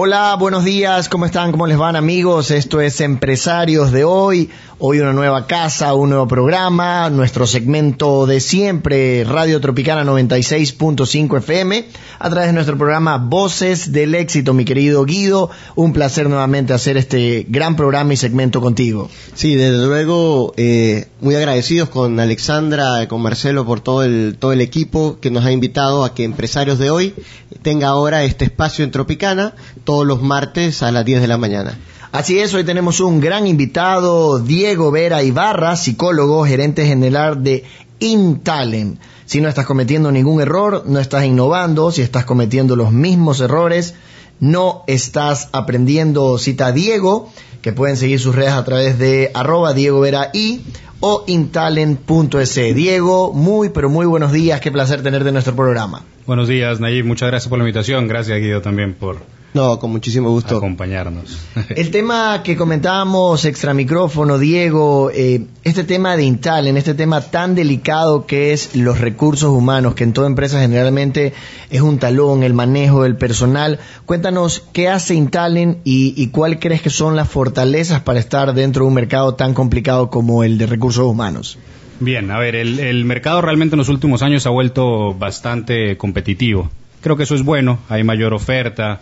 Hola, buenos días, ¿cómo están? ¿Cómo les van amigos? Esto es Empresarios de hoy. Hoy una nueva casa, un nuevo programa, nuestro segmento de siempre, Radio Tropicana 96.5 FM, a través de nuestro programa Voces del Éxito, mi querido Guido. Un placer nuevamente hacer este gran programa y segmento contigo. Sí, desde luego, eh, muy agradecidos con Alexandra, con Marcelo por todo el, todo el equipo que nos ha invitado a que Empresarios de hoy tenga ahora este espacio en Tropicana todos los martes a las 10 de la mañana. Así es, hoy tenemos un gran invitado, Diego Vera Ibarra, psicólogo, gerente general de Intalent. Si no estás cometiendo ningún error, no estás innovando, si estás cometiendo los mismos errores, no estás aprendiendo. Cita a Diego, que pueden seguir sus redes a través de arroba Diego Vera I o intalent.es. Diego, muy pero muy buenos días, qué placer tenerte en nuestro programa. Buenos días, Nayib, muchas gracias por la invitación, gracias Guido también por no, con muchísimo gusto. Acompañarnos. El tema que comentábamos extra micrófono, Diego, eh, este tema de Intalen, este tema tan delicado que es los recursos humanos, que en toda empresa generalmente es un talón, el manejo del personal. Cuéntanos qué hace Intalen y, y cuál crees que son las fortalezas para estar dentro de un mercado tan complicado como el de recursos humanos. Bien, a ver, el, el mercado realmente en los últimos años ha vuelto bastante competitivo. Creo que eso es bueno, hay mayor oferta,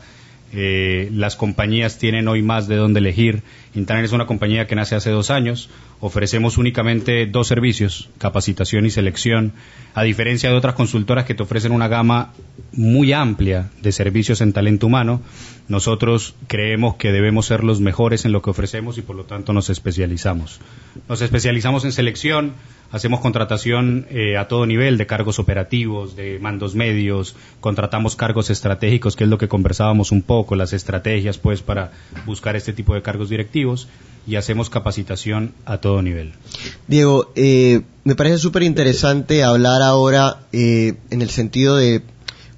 eh, las compañías tienen hoy más de dónde elegir. Intaner es una compañía que nace hace dos años. Ofrecemos únicamente dos servicios, capacitación y selección, a diferencia de otras consultoras que te ofrecen una gama muy amplia de servicios en talento humano. Nosotros creemos que debemos ser los mejores en lo que ofrecemos y por lo tanto nos especializamos. Nos especializamos en selección, hacemos contratación eh, a todo nivel de cargos operativos, de mandos medios, contratamos cargos estratégicos, que es lo que conversábamos un poco, las estrategias pues para buscar este tipo de cargos directivos y hacemos capacitación a todo nivel. Diego, eh, me parece súper interesante hablar ahora eh, en el sentido de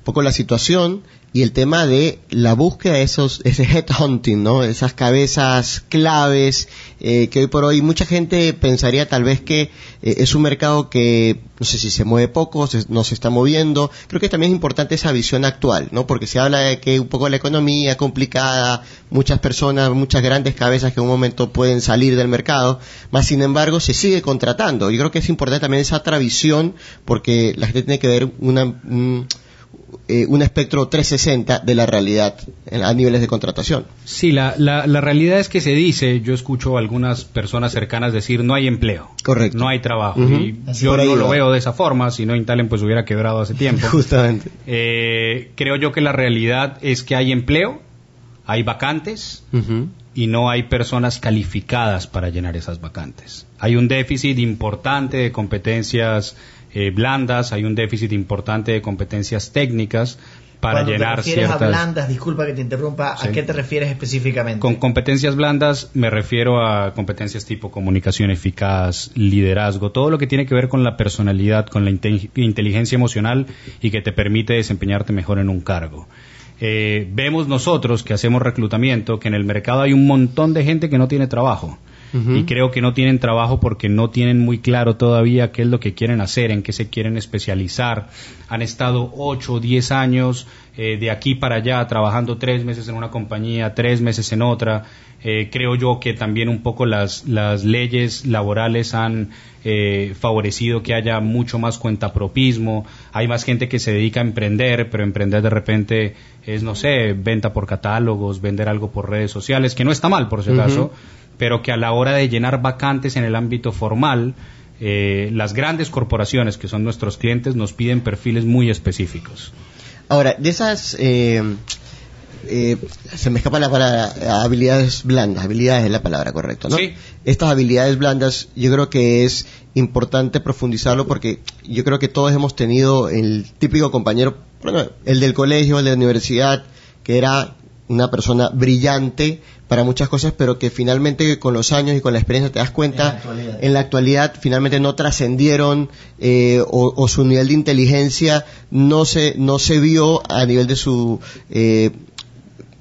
poco la situación y el tema de la búsqueda de esos, ese headhunting, ¿no? Esas cabezas claves eh, que hoy por hoy mucha gente pensaría tal vez que eh, es un mercado que no sé si se mueve poco, no se está moviendo. Creo que también es importante esa visión actual, ¿no? Porque se habla de que un poco la economía complicada, muchas personas, muchas grandes cabezas que en un momento pueden salir del mercado, más sin embargo se sigue contratando. Yo creo que es importante también esa otra visión porque la gente tiene que ver una eh, un espectro 360 de la realidad a niveles de contratación. Sí, la, la, realidad es que se dice, yo escucho a algunas personas cercanas decir no hay empleo. Correcto. No hay trabajo. Y yo no lo veo de esa forma, si no Intalen pues hubiera quebrado hace tiempo. Justamente. Eh, creo yo que la realidad es que hay empleo, hay vacantes y no hay personas calificadas para llenar esas vacantes. Hay un déficit importante de competencias eh, blandas, hay un déficit importante de competencias técnicas para Cuando llenar te refieres a blandas, disculpa que te interrumpa, ¿a qué te refieres específicamente? Con competencias blandas me refiero a competencias tipo comunicación eficaz, liderazgo, todo lo que tiene que ver con la personalidad, con la inteligencia emocional y que te permite desempeñarte mejor en un cargo. Eh, vemos nosotros que hacemos reclutamiento que en el mercado hay un montón de gente que no tiene trabajo y creo que no tienen trabajo porque no tienen muy claro todavía qué es lo que quieren hacer, en qué se quieren especializar. Han estado ocho o diez años eh, de aquí para allá trabajando tres meses en una compañía, tres meses en otra. Eh, creo yo que también un poco las, las leyes laborales han eh, favorecido que haya mucho más cuentapropismo, hay más gente que se dedica a emprender, pero emprender de repente es, no sé, venta por catálogos, vender algo por redes sociales, que no está mal por si acaso, pero que a la hora de llenar vacantes en el ámbito formal, eh, las grandes corporaciones que son nuestros clientes nos piden perfiles muy específicos. Ahora, de esas, eh, eh, se me escapa la palabra, habilidades blandas, habilidades es la palabra correcta, ¿no? Sí. Estas habilidades blandas, yo creo que es importante profundizarlo porque yo creo que todos hemos tenido el típico compañero, el del colegio, el de la universidad, que era una persona brillante para muchas cosas, pero que finalmente con los años y con la experiencia te das cuenta, en la actualidad, finalmente no trascendieron eh, o, su nivel de inteligencia no se, no se vio a nivel de su eh,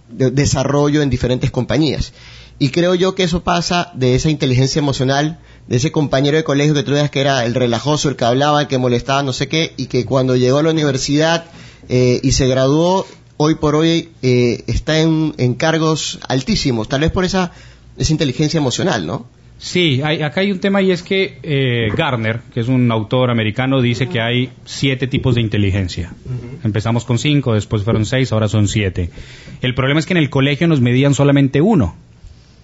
desarrollo en diferentes compañías. Y creo yo que eso pasa de esa inteligencia emocional, de ese compañero de colegio que tú veas que era el relajoso, el que hablaba, el que molestaba, no sé qué, y que cuando llegó a la universidad eh, y se graduó, hoy por hoy eh, está en, en, cargos altísimos, tal vez por esa, esa inteligencia emocional, ¿no? Sí, hay, acá hay un tema y es que eh, Garner, que es un autor americano, dice que hay siete tipos de inteligencia. Empezamos con cinco, después fueron seis, ahora son siete. El problema es que en el colegio nos medían solamente uno,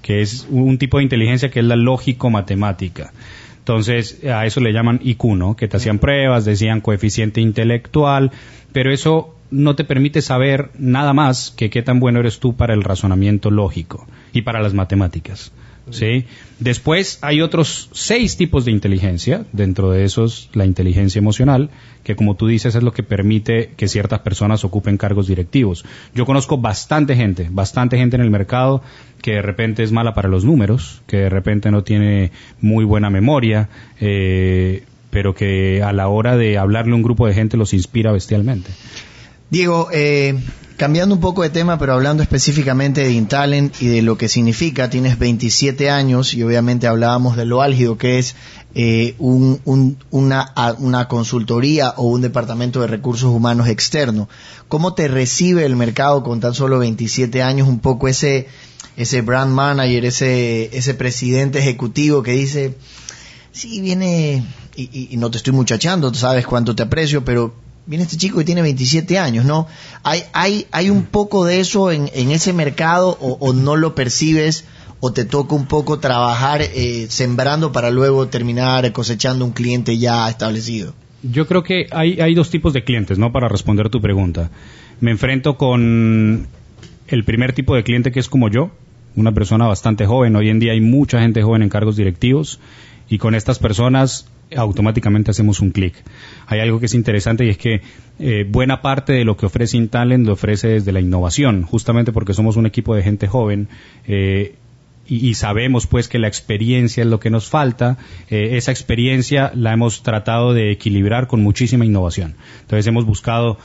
que es un tipo de inteligencia que es la lógico-matemática. Entonces, a eso le llaman IQ, ¿no? Que te hacían pruebas, decían coeficiente intelectual, pero eso no te permite saber nada más que qué tan bueno eres tú para el razonamiento lógico y para las matemáticas. ¿sí? Después hay otros seis tipos de inteligencia, dentro de esos la inteligencia emocional, que como tú dices es lo que permite que ciertas personas ocupen cargos directivos. Yo conozco bastante gente, bastante gente en el mercado que de repente es mala para los números, que de repente no tiene muy buena memoria, eh, pero que a la hora de hablarle a un grupo de gente los inspira bestialmente. Diego, eh, cambiando un poco de tema, pero hablando específicamente de Intalent y de lo que significa, tienes 27 años y obviamente hablábamos de lo álgido que es eh, una, consultoría o un departamento de recursos humanos externo. ¿Cómo te recibe el mercado con tan solo 27 años un poco ese, ese brand manager, ese, ese presidente ejecutivo que dice, sí, viene, y, y no te estoy muchachando, sabes cuánto te aprecio, pero viene este chico que tiene 27 años, ¿no? ¿Hay, hay, hay un poco de eso en, en ese mercado o, no lo percibes o te toca un poco trabajar eh, sembrando para luego terminar cosechando un cliente ya establecido? Yo creo que hay, hay dos tipos de clientes, ¿no? Para responder tu pregunta. Me enfrento con el primer tipo de cliente que es como yo, una persona bastante joven. Hoy en día hay mucha gente joven en cargos directivos y con estas personas automáticamente hacemos un clic. Hay algo que es interesante y es que eh, buena parte de lo que ofrece Intalent lo ofrece desde la innovación, justamente porque somos un equipo de gente joven. Eh, y, sabemos pues que la experiencia es lo que nos falta, eh, esa experiencia la hemos tratado de equilibrar con muchísima innovación. Entonces hemos buscado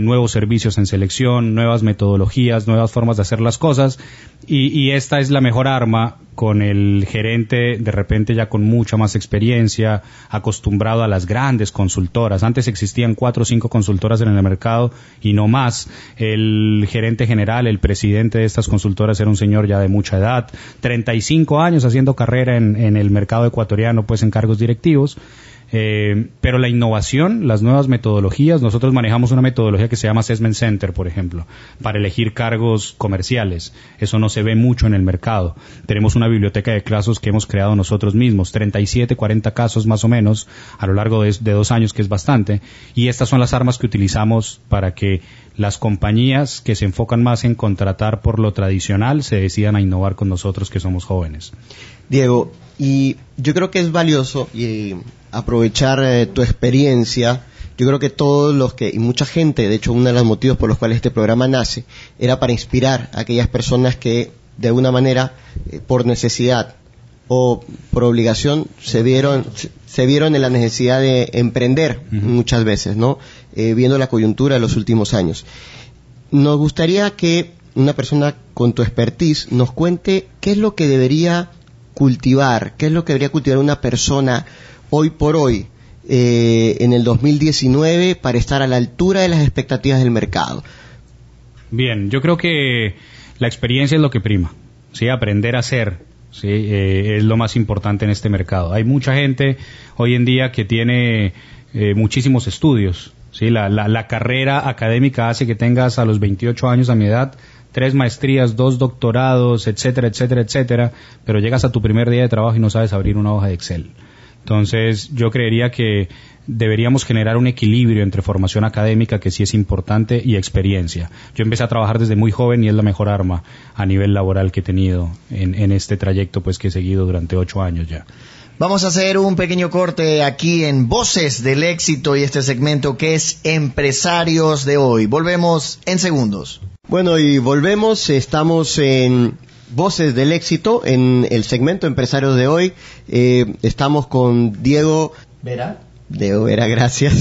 nuevos servicios en selección, nuevas metodologías, nuevas formas de hacer las cosas y, esta es la mejor arma con el gerente de repente ya con mucha más experiencia, acostumbrado a las grandes consultoras. Antes existían cuatro o cinco consultoras en el mercado y no más. El gerente general, el presidente de estas consultoras era un señor ya de mucha edad, 35 años haciendo carrera en, en el mercado ecuatoriano, pues en cargos directivos. Eh, pero la innovación, las nuevas metodologías, nosotros manejamos una metodología que se llama Assessment Center, por ejemplo, para elegir cargos comerciales. Eso no se ve mucho en el mercado. Tenemos una biblioteca de casos que hemos creado nosotros mismos, 37, 40 casos más o menos a lo largo de, de dos años, que es bastante. Y estas son las armas que utilizamos para que las compañías que se enfocan más en contratar por lo tradicional se decidan a innovar con nosotros que somos jóvenes. Diego, y yo creo que es valioso y aprovechar eh, tu experiencia. Yo creo que todos los que, y mucha gente, de hecho uno de los motivos por los cuales este programa nace, era para inspirar a aquellas personas que de alguna manera, eh, por necesidad o por obligación, se vieron, se vieron en la necesidad de emprender muchas veces, ¿no? Eh, viendo la coyuntura de los últimos años. Nos gustaría que una persona con tu expertise nos cuente qué es lo que debería cultivar, qué es lo que debería cultivar una persona hoy por hoy eh, en el 2019 para estar a la altura de las expectativas del mercado? Bien, yo creo que la experiencia es lo que prima, ¿sí? aprender a hacer. ¿sí? Eh, es lo más importante en este mercado. Hay mucha gente hoy en día que tiene eh, muchísimos estudios. ¿sí? La, la, la, carrera académica hace que tengas a los 28 años a mi edad tres maestrías, dos doctorados, etcétera, etcétera, etcétera, pero llegas a tu primer día de trabajo y no sabes abrir una hoja de Excel. Entonces, yo creería que deberíamos generar un equilibrio entre formación académica, que sí es importante, y experiencia. Yo empecé a trabajar desde muy joven y es la mejor arma a nivel laboral que he tenido en, en este trayecto pues que he seguido durante ocho años ya. Vamos a hacer un pequeño corte aquí en Voces del Éxito y este segmento que es Empresarios de hoy. Volvemos en segundos. Bueno, y volvemos, estamos en Voces del Éxito, en el segmento Empresarios de hoy. Eh, estamos con Diego Vera. Diego Vera, gracias.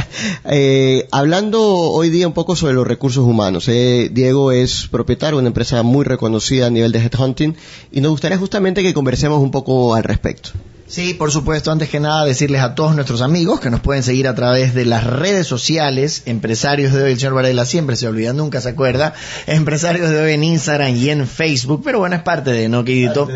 eh, hablando hoy día un poco sobre los recursos humanos. Eh, Diego es propietario de una empresa muy reconocida a nivel de headhunting y nos gustaría justamente que conversemos un poco al respecto. Sí, por supuesto, antes que nada decirles a todos nuestros amigos que nos pueden seguir a través de las redes sociales, empresarios de hoy, el señor Varela siempre se olvida, nunca se acuerda, empresarios de hoy en Instagram y en Facebook, pero bueno, es parte de, ¿no, queridito?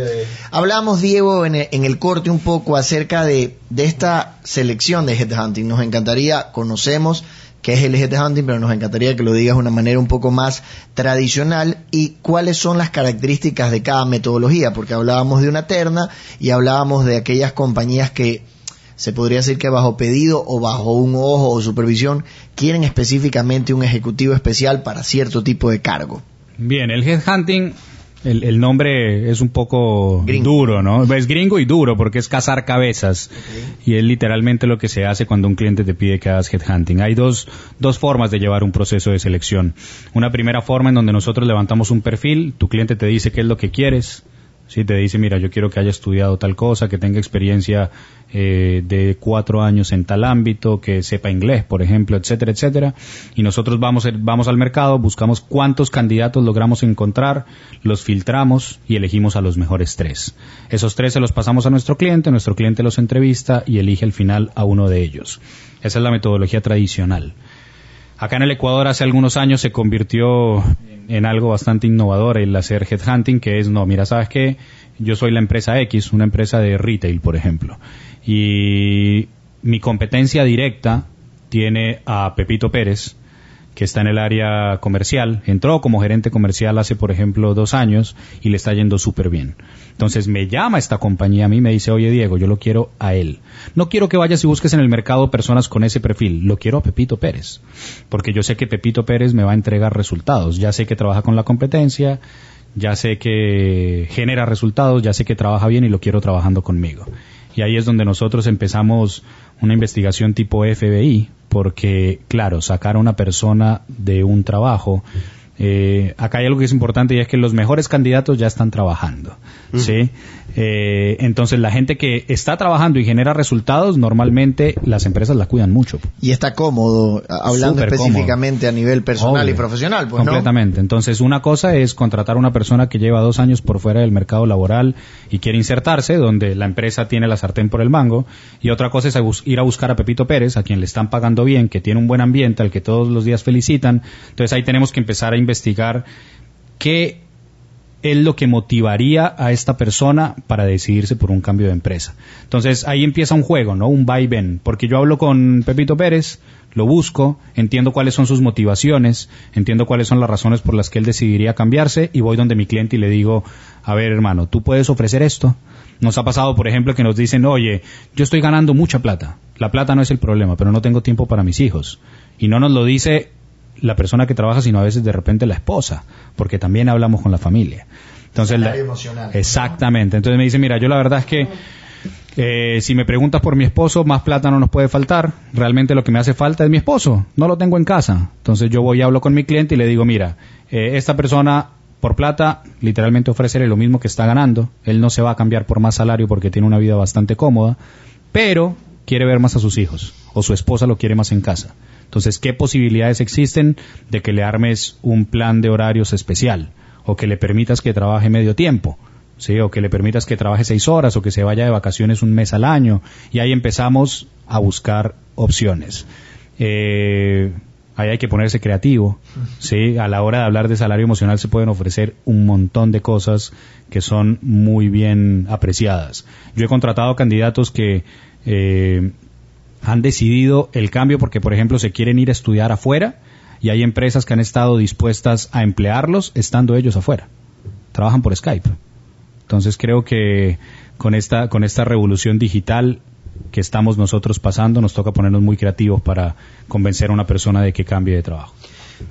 Hablamos, Diego, en el, corte un poco acerca de, de esta selección de Headhunting, nos encantaría, conocemos qué es el Hunting, pero nos encantaría que lo digas de una manera un poco más tradicional y cuáles son las características de cada metodología, porque hablábamos de una terna y hablábamos de aquellas compañías que se podría decir que bajo pedido o bajo un ojo o supervisión quieren específicamente un ejecutivo especial para cierto tipo de cargo. Bien, el headhunting el, nombre es un poco duro, ¿no? Es gringo y duro porque es cazar cabezas. Y es literalmente lo que se hace cuando un cliente te pide que hagas headhunting. Hay dos, dos formas de llevar un proceso de selección. Una primera forma en donde nosotros levantamos un perfil, tu cliente te dice qué es lo que quieres, si te dice, mira, yo quiero que haya estudiado tal cosa, que tenga experiencia eh, de cuatro años en tal ámbito, que sepa inglés, por ejemplo, etcétera, etcétera. Y nosotros vamos, vamos al mercado, buscamos cuántos candidatos logramos encontrar, los filtramos y elegimos a los mejores tres. Esos tres se los pasamos a nuestro cliente, nuestro cliente los entrevista y elige al final a uno de ellos. Esa es la metodología tradicional. Acá en el Ecuador hace algunos años se convirtió en algo bastante innovador el hacer headhunting, que es, no, mira, ¿sabes qué? Yo soy la empresa X, una empresa de retail, por ejemplo, y mi competencia directa tiene a Pepito Pérez, que está en el área comercial, entró como gerente comercial hace, por ejemplo, dos años y le está yendo súper bien. Entonces me llama esta compañía a mí, me dice, oye Diego, yo lo quiero a él. No quiero que vayas y busques en el mercado personas con ese perfil, lo quiero a Pepito Pérez, porque yo sé que Pepito Pérez me va a entregar resultados, ya sé que trabaja con la competencia, ya sé que genera resultados, ya sé que trabaja bien y lo quiero trabajando conmigo. Y ahí es donde nosotros empezamos una investigación tipo FBI, porque, claro, sacar a una persona de un trabajo, eh, acá hay algo que es importante y es que los mejores candidatos ya están trabajando, ¿sí? Eh, entonces, la gente que está trabajando y genera resultados, normalmente las empresas la cuidan mucho. Y está cómodo, hablando específicamente a nivel personal y profesional, pues, Completamente. Entonces, una cosa es contratar a una persona que lleva dos años por fuera del mercado laboral y quiere insertarse, donde la empresa tiene la sartén por el mango. Y otra cosa es ir a buscar a Pepito Pérez, a quien le están pagando bien, que tiene un buen ambiente, al que todos los días felicitan. Entonces, ahí tenemos que empezar a investigar qué es lo que motivaría a esta persona para decidirse por un cambio de empresa. Entonces ahí empieza un juego, ¿no? Un va y ven, porque yo hablo con Pepito Pérez, lo busco, entiendo cuáles son sus motivaciones, entiendo cuáles son las razones por las que él decidiría cambiarse y voy donde mi cliente y le digo, a ver hermano, tú puedes ofrecer esto. Nos ha pasado, por ejemplo, que nos dicen, oye, yo estoy ganando mucha plata. La plata no es el problema, pero no tengo tiempo para mis hijos. Y no nos lo dice la persona que trabaja, sino a veces de repente la esposa, porque también hablamos con la familia. Entonces, la, emocional, exactamente. Entonces me dice, mira, yo la verdad es que eh, si me preguntas por mi esposo, más plata no nos puede faltar. Realmente lo que me hace falta es mi esposo. No lo tengo en casa. Entonces yo voy y hablo con mi cliente y le digo, mira, eh, esta persona por plata literalmente ofrece lo mismo que está ganando. Él no se va a cambiar por más salario porque tiene una vida bastante cómoda, pero quiere ver más a sus hijos o su esposa lo quiere más en casa. Entonces, ¿qué posibilidades existen de que le armes un plan de horarios especial o que le permitas que trabaje medio tiempo? ¿sí? o que le permitas que trabaje seis horas o que se vaya de vacaciones un mes al año y ahí empezamos a buscar opciones. Eh, ahí hay que ponerse creativo, ¿sí? A la hora de hablar de salario emocional se pueden ofrecer un montón de cosas que son muy bien apreciadas. Yo he contratado candidatos que eh, han decidido el cambio porque, por ejemplo, se quieren ir a estudiar afuera y hay empresas que han estado dispuestas a emplearlos estando ellos afuera. Trabajan por Skype. Entonces creo que con esta, con esta revolución digital que estamos nosotros pasando, nos toca ponernos muy creativos para convencer a una persona de que cambie de trabajo.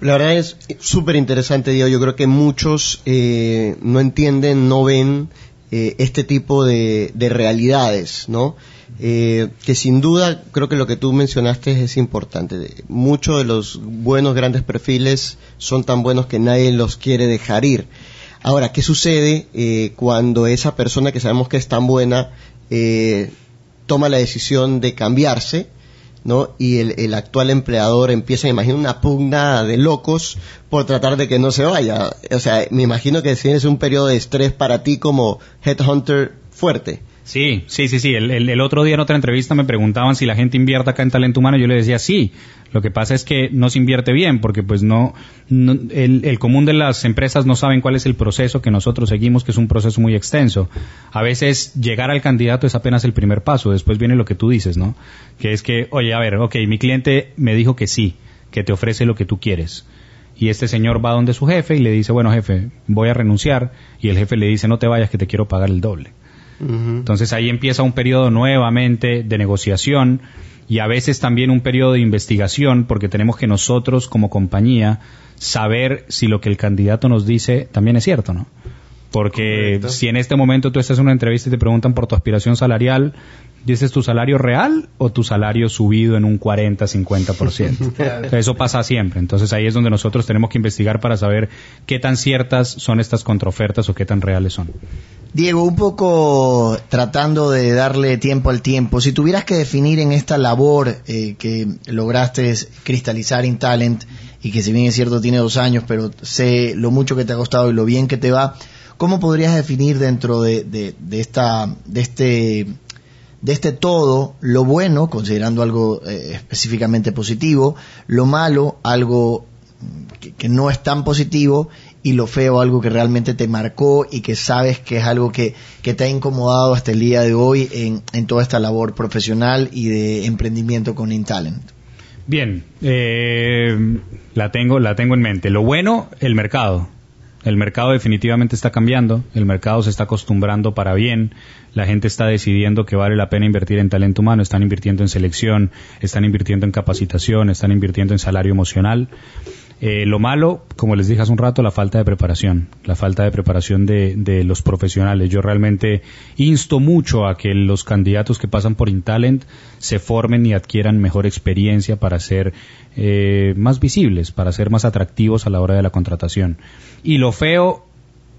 La verdad es súper interesante, Diego. Yo creo que muchos eh, no entienden, no ven eh, este tipo de, de realidades, ¿no? Eh, que sin duda creo que lo que tú mencionaste es importante. Muchos de los buenos grandes perfiles son tan buenos que nadie los quiere dejar ir. Ahora, ¿qué sucede eh, cuando esa persona que sabemos que es tan buena eh, toma la decisión de cambiarse? ¿No? Y el, actual empleador empieza, imagino, una pugna de locos por tratar de que no se vaya. O sea, me imagino que tienes un periodo de estrés para ti como headhunter fuerte. Sí, sí, sí, sí. El, el- otro día en otra entrevista me preguntaban si la gente invierte acá en talento humano. Yo le decía sí. Lo que pasa es que no se invierte bien porque pues no, no- el, el común de las empresas no saben cuál es el proceso que nosotros seguimos, que es un proceso muy extenso. A veces llegar al candidato es apenas el primer paso. Después viene lo que tú dices, ¿no? Que es que, oye, a ver, ok, mi cliente me dijo que sí, que te ofrece lo que tú quieres. Y este señor va donde su jefe y le dice, bueno jefe, voy a renunciar. Y el jefe le dice, no te vayas que te quiero pagar el doble. Entonces ahí empieza un periodo nuevamente de negociación y a veces también un periodo de investigación porque tenemos que nosotros como compañía saber si lo que el candidato nos dice también es cierto, ¿no? Porque si en este momento tú estás en una entrevista y te preguntan por tu aspiración salarial, ¿dices tu salario real o tu salario subido en un 40-50%? Eso pasa siempre. Entonces ahí es donde nosotros tenemos que investigar para saber qué tan ciertas son estas contraofertas o qué tan reales son. Diego, un poco tratando de darle tiempo al tiempo, si tuvieras que definir en esta labor eh, que lograste cristalizar en Talent y que si bien es cierto tiene dos años, pero sé lo mucho que te ha costado y lo bien que te va, ¿cómo podrías definir dentro de, de- de esta, de este, de este todo lo bueno, considerando algo eh, específicamente positivo, lo malo, algo que, que no es tan positivo y lo feo, algo que realmente te marcó y que sabes que es algo que, que te ha incomodado hasta el día de hoy en, en toda esta labor profesional y de emprendimiento con InTalent. Bien, eh, la tengo, la tengo en mente. Lo bueno, el mercado. El mercado definitivamente está cambiando, el mercado se está acostumbrando para bien, la gente está decidiendo que vale la pena invertir en talento humano, están invirtiendo en selección, están invirtiendo en capacitación, están invirtiendo en salario emocional. Eh, lo malo, como les dije hace un rato, la falta de preparación, la falta de preparación de, de los profesionales. Yo realmente insto mucho a que los candidatos que pasan por Intalent se formen y adquieran mejor experiencia para ser eh, más visibles, para ser más atractivos a la hora de la contratación. Y lo feo,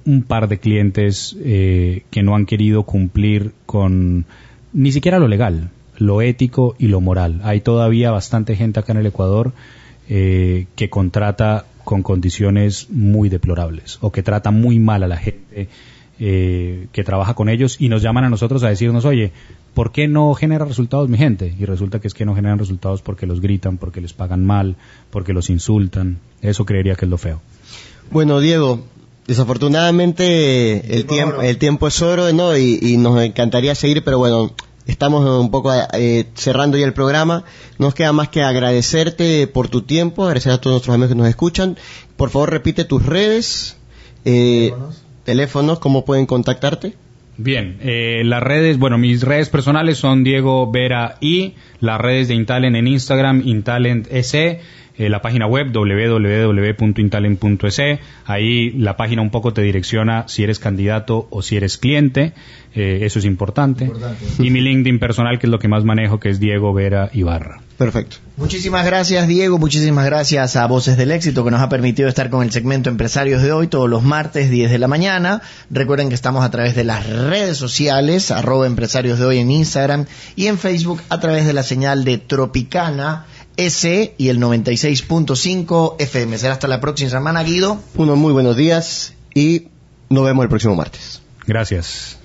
un par de clientes eh, que no han querido cumplir con ni siquiera lo legal, lo ético y lo moral. Hay todavía bastante gente acá en el Ecuador eh, que contrata con condiciones muy deplorables o que trata muy mal a la gente eh, que trabaja con ellos y nos llaman a nosotros a decirnos, oye, ¿por qué no genera resultados mi gente? Y resulta que es que no generan resultados porque los gritan, porque les pagan mal, porque los insultan. Eso creería que es lo feo. Bueno, Diego, desafortunadamente el tiempo, el tiempo es oro, ¿no? Y, y nos encantaría seguir, pero bueno, estamos un poco eh, cerrando ya el programa. Nos queda más que agradecerte por tu tiempo, agradecer a todos nuestros amigos que nos escuchan. Por favor, repite tus redes, eh, teléfonos, cómo pueden contactarte. Bien, eh, las redes, bueno, mis redes personales son Diego Vera y las redes de Intalent en Instagram, Intalent SE, eh, la página web www.intalent.es. Ahí la página un poco te direcciona si eres candidato o si eres cliente, eh, eso es importante. Y mi LinkedIn personal, que es lo que más manejo, que es Diego Vera Ibarra. Perfecto. Muchísimas gracias Diego, muchísimas gracias a Voces del Éxito que nos ha permitido estar con el segmento Empresarios de hoy todos los martes 10 de la mañana. Recuerden que estamos a través de las redes sociales, arroba Empresarios de hoy en Instagram y en Facebook a través de la señal de Tropicana S y el 96.5 FM. Será hasta la próxima semana, Guido. Unos muy buenos días y nos vemos el próximo martes. Gracias.